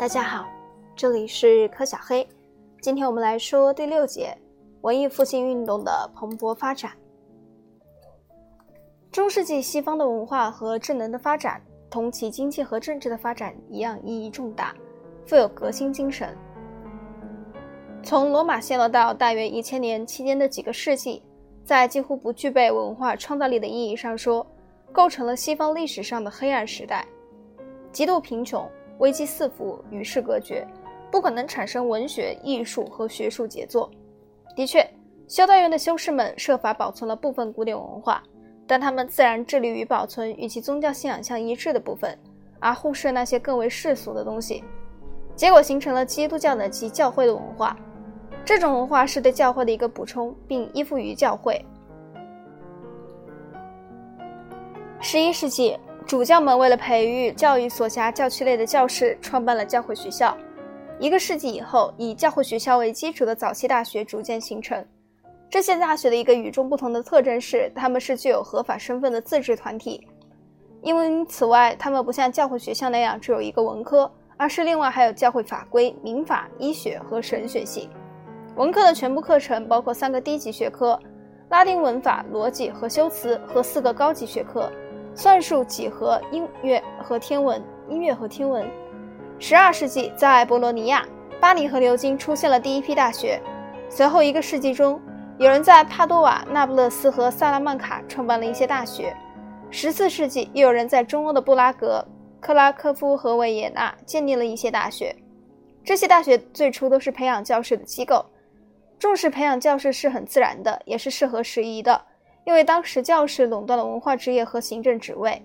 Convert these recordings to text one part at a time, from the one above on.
大家好，这里是柯小黑。今天我们来说第六节文艺复兴运动的蓬勃发展。中世纪西方的文化和智能的发展，同其经济和政治的发展一样意义重大，富有革新精神。从罗马陷落到大约一千年期间的几个世纪，在几乎不具备文化创造力的意义上说，构成了西方历史上的黑暗时代，极度贫穷。危机四伏，与世隔绝，不可能产生文学、艺术和学术杰作。的确，修道院的修士们设法保存了部分古典文化，但他们自然致力于保存与其宗教信仰相一致的部分，而忽视那些更为世俗的东西。结果形成了基督教的及教会的文化。这种文化是对教会的一个补充，并依附于教会。十一世纪。主教们为了培育教育所辖教区内的教士，创办了教会学校。一个世纪以后，以教会学校为基础的早期大学逐渐形成。这些大学的一个与众不同的特征是，他们是具有合法身份的自治团体。因为此外，他们不像教会学校那样只有一个文科，而是另外还有教会法规、民法、医学和神学系。文科的全部课程包括三个低级学科：拉丁文法、逻辑和修辞，和四个高级学科。算术、几何、音乐和天文。音乐和天文。十二世纪，在博罗尼亚、巴黎和牛津出现了第一批大学。随后一个世纪中，有人在帕多瓦、那不勒斯和萨拉曼卡创办了一些大学。十四世纪，又有人在中欧的布拉格、克拉科夫和维也纳建立了一些大学。这些大学最初都是培养教师的机构，重视培养教师是很自然的，也是适合时宜的。因为当时教士垄断了文化职业和行政职位。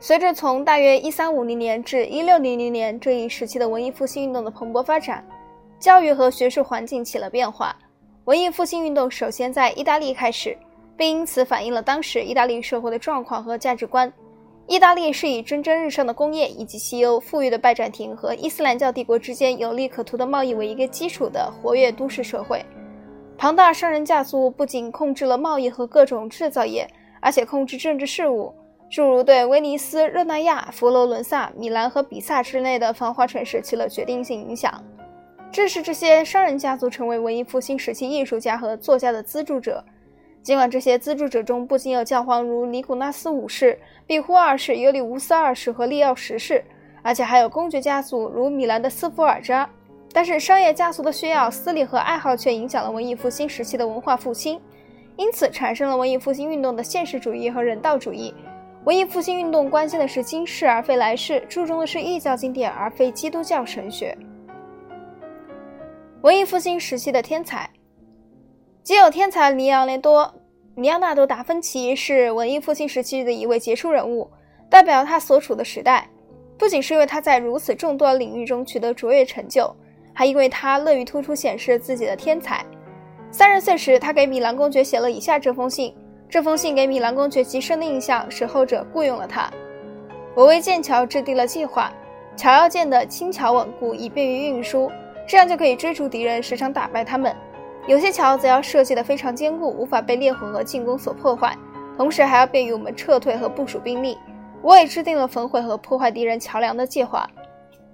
随着从大约一三五零年至一六零零年这一时期的文艺复兴运动的蓬勃发展，教育和学术环境起了变化。文艺复兴运动首先在意大利开始，并因此反映了当时意大利社会的状况和价值观。意大利是以蒸蒸日上的工业以及西欧富裕的拜占庭和伊斯兰教帝国之间有利可图的贸易为一个基础的活跃都市社会。庞大商人家族不仅控制了贸易和各种制造业，而且控制政治事务，诸如对威尼斯、热那亚、佛罗伦萨、米兰和比萨之类的繁华城市起了决定性影响。正是这些商人家族成为文艺复兴时期艺术家和作家的资助者。尽管这些资助者中不仅有教皇如尼古拉斯五世、庇护二世、尤里乌斯二世和利奥十世，而且还有公爵家族如米兰的斯福尔扎。但是商业家族的需要、私利和爱好却影响了文艺复兴时期的文化复兴，因此产生了文艺复兴运动的现实主义和人道主义。文艺复兴运动关心的是今世而非来世，注重的是异教经典而非基督教神学。文艺复兴时期的天才，极有天才尼昂雷多·尼昂纳多·达芬奇是文艺复兴时期的一位杰出人物，代表他所处的时代。不仅是因为他在如此众多领域中取得卓越成就。还因为他乐于突出显示自己的天才。三十岁时，他给米兰公爵写了以下这封信。这封信给米兰公爵极深的印象，使后者雇佣了他。我为剑桥制定了计划，桥要建得轻巧稳固，以便于运输，这样就可以追逐敌人，时常打败他们。有些桥则要设计得非常坚固，无法被烈火和进攻所破坏，同时还要便于我们撤退和部署兵力。我也制定了焚毁和破坏敌人桥梁的计划。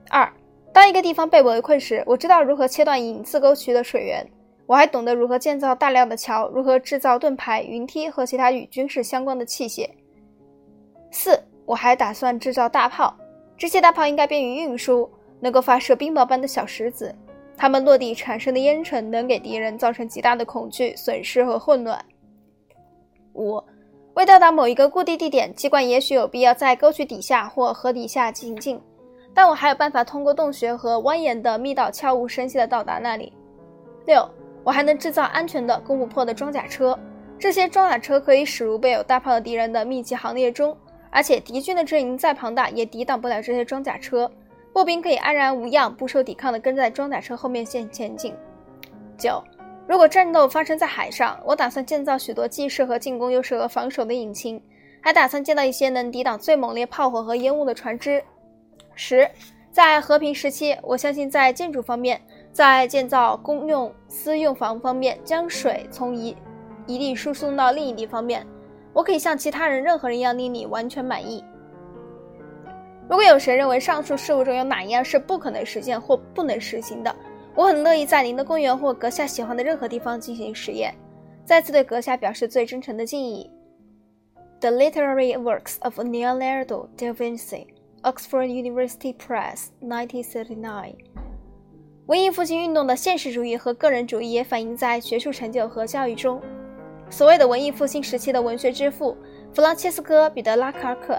二。当一个地方被围困时，我知道如何切断引自沟渠的水源。我还懂得如何建造大量的桥，如何制造盾牌、云梯和其他与军事相关的器械。四，我还打算制造大炮，这些大炮应该便于运输，能够发射冰雹般的小石子，它们落地产生的烟尘能给敌人造成极大的恐惧、损失和混乱。五，为到达某一个固定地点，机关也许有必要在沟渠底下或河底下行进。但我还有办法通过洞穴和蜿蜒的密道悄无声息地到达那里。六，我还能制造安全的攻不破的装甲车，这些装甲车可以驶入备有大炮的敌人的密集行列中，而且敌军的阵营再庞大也抵挡不了这些装甲车。步兵可以安然无恙、不受抵抗地跟在装甲车后面线前进。九，如果战斗发生在海上，我打算建造许多既适合进攻又适合防守的引擎，还打算建造一些能抵挡最猛烈炮火和烟雾的船只。十，在和平时期，我相信在建筑方面，在建造公用私用房方面，将水从一一地输送到另一地方面，我可以像其他人任何人一样令你完全满意。如果有谁认为上述事物中有哪一样是不可能实现或不能实行的，我很乐意在您的公园或阁下喜欢的任何地方进行实验。再次对阁下表示最真诚的敬意。The Literary Works of Leonardo da Vinci, Oxford University Press, 1939。文艺复兴运动的现实主义和个人主义也反映在学术成就和教育中。所谓的文艺复兴时期的文学之父弗朗切斯科·彼得拉卡克、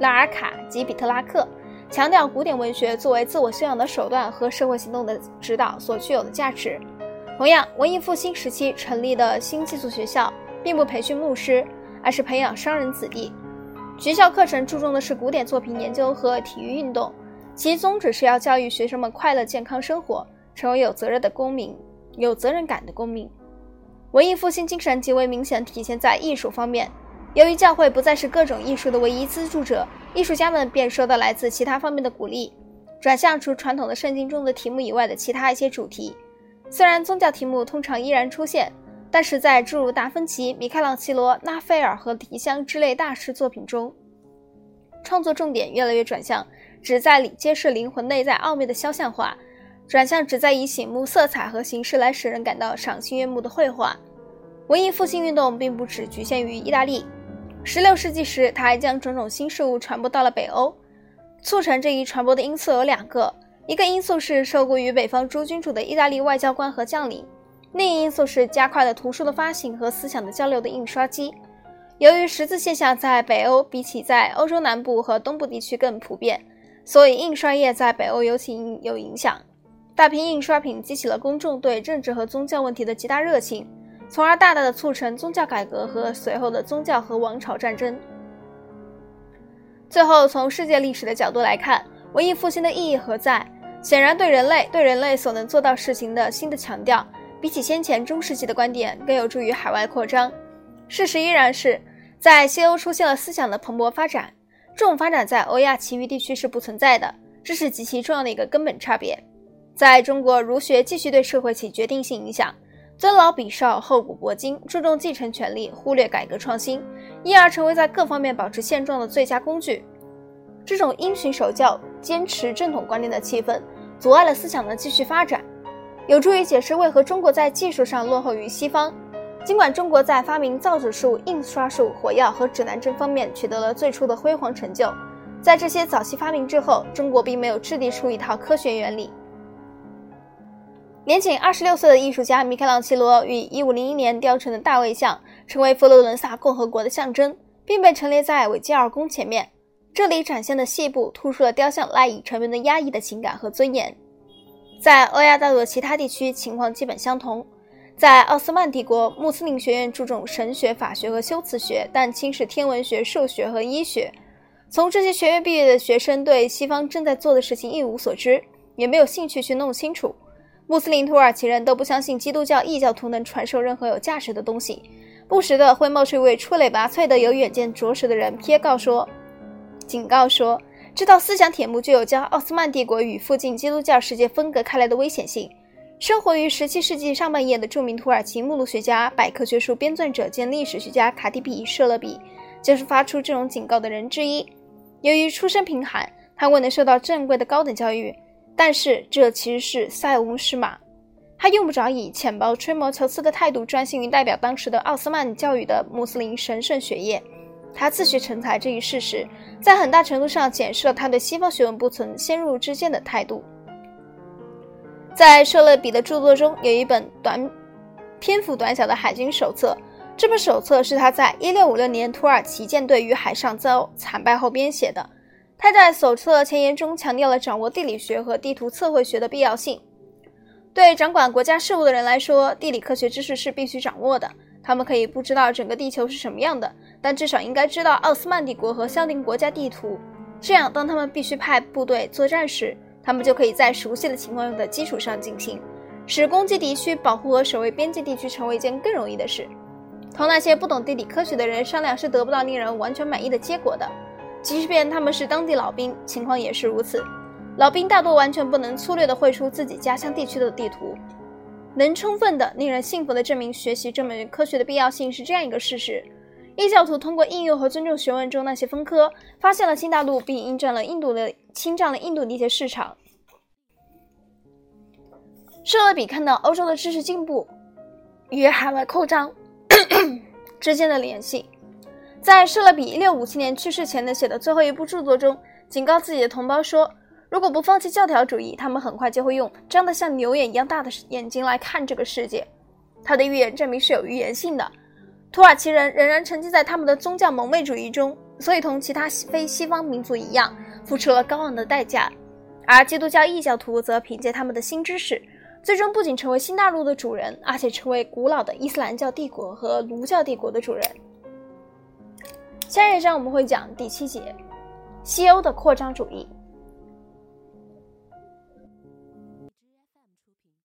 拉尔卡及比特拉克，强调古典文学作为自我修养的手段和社会行动的指导所具有的价值。同样，文艺复兴时期成立的新寄宿学校并不培训牧师，而是培养商人子弟。学校课程注重的是古典作品研究和体育运动，其宗旨是要教育学生们快乐健康生活，成为有责任的公民、有责任感的公民。文艺复兴精神极为明显体现在艺术方面。由于教会不再是各种艺术的唯一资助者，艺术家们便受到来自其他方面的鼓励，转向除传统的圣经中的题目以外的其他一些主题。虽然宗教题目通常依然出现，但是在诸如达芬奇、米开朗基罗、拉斐尔和提香之类大师作品中，创作重点越来越转向旨在揭示灵魂内在奥秘的肖像画。转向旨在以醒目色彩和形式来使人感到赏心悦目的绘画。文艺复兴运动并不只局限于意大利。16世纪时，它还将种种新事物传播到了北欧。促成这一传播的因素有两个：一个因素是受雇于北方诸君主的意大利外交官和将领；另一因素是加快了图书的发行和思想的交流的印刷机。由于识字现象在北欧比起在欧洲南部和东部地区更普遍，所以印刷业在北欧尤其有影响。大批印刷品激起了公众对政治和宗教问题的极大热情，从而大大的促成宗教改革和随后的宗教和王朝战争。最后，从世界历史的角度来看，文艺复兴的意义何在？显然，对人类对人类所能做到事情的新的强调，比起先前中世纪的观点更有助于海外扩张。事实依然是，在西欧出现了思想的蓬勃发展，这种发展在欧亚其余地区是不存在的，这是极其重要的一个根本差别。在中国，儒学继续对社会起决定性影响，尊老比少，厚古薄今，注重继承权利，忽略改革创新，因而成为在各方面保持现状的最佳工具。这种因循守旧、坚持正统观念的气氛，阻碍了思想的继续发展，有助于解释为何中国在技术上落后于西方。尽管中国在发明造纸术、印刷术、火药和指南针方面取得了最初的辉煌成就，在这些早期发明之后，中国并没有制定出一套科学原理。年仅二十六岁的艺术家米开朗基罗于一五零一年雕成的大卫像，成为佛罗伦萨共和国的象征，并被陈列在韦吉尔宫前面。这里展现的细部突出了雕像赖以成名的压抑的情感和尊严。在欧亚大陆的其他地区，情况基本相同。在奥斯曼帝国，穆斯林学院注重神学、法学和修辞学，但轻视天文学、数学和医学。从这些学院毕业的学生对西方正在做的事情一无所知，也没有兴趣去弄清楚。穆斯林土耳其人都不相信基督教异教徒能传授任何有价值的东西，不时的会冒出一位出类拔萃的有远见卓识的人，撇告说，警告说，这道思想铁幕具有将奥斯曼帝国与附近基督教世界分隔开来的危险性。生活于17世纪上半叶的著名土耳其目录学家、百科学书编纂者兼历史学家卡蒂比·舍勒比，就是发出这种警告的人之一。由于出身贫寒，他未能受到正规的高等教育。但是这其实是塞翁失马，他用不着以浅薄、吹毛求疵的态度专心于代表当时的奥斯曼教育的穆斯林神圣学业。他自学成才这一事实，在很大程度上检视了他对西方学问不存先入之见的态度。在舍勒比的著作中，有一本短、篇幅短小的海军手册。这本手册是他在1656年土耳其舰队于海上遭惨败后编写的。他在手册前言中强调了掌握地理学和地图测绘学的必要性。对掌管国家事务的人来说，地理科学知识是必须掌握的。他们可以不知道整个地球是什么样的，但至少应该知道奥斯曼帝国和相邻国家地图。这样，当他们必须派部队作战时，他们就可以在熟悉的情况的基础上进行，使攻击敌区、保护和守卫边境地区成为一件更容易的事。同那些不懂地理科学的人商量，是得不到令人完全满意的结果的。即便他们是当地老兵，情况也是如此。老兵大多完全不能粗略地绘出自己家乡地区的地图。能充分的、令人信服的证明学习这门科学的必要性是这样一个事实：异教徒通过应用和尊重学问中那些分科，发现了新大陆，并侵占了印度的侵占了印度的一些市场。舍勒比看到欧洲的知识进步与海外扩张 之间的联系，在舍勒比一六五七年去世前的写的最后一部著作中，警告自己的同胞说：“如果不放弃教条主义，他们很快就会用张得像牛眼一样大的眼睛来看这个世界。”他的预言证明是有预言性的。土耳其人仍然沉浸在他们的宗教蒙昧主义中，所以同其他非西方民族一样，付出了高昂的代价。而基督教异教徒则凭借他们的新知识，最终不仅成为新大陆的主人，而且成为古老的伊斯兰教帝国和儒教帝国的主人。下一章我们会讲第七节：西欧的扩张主义。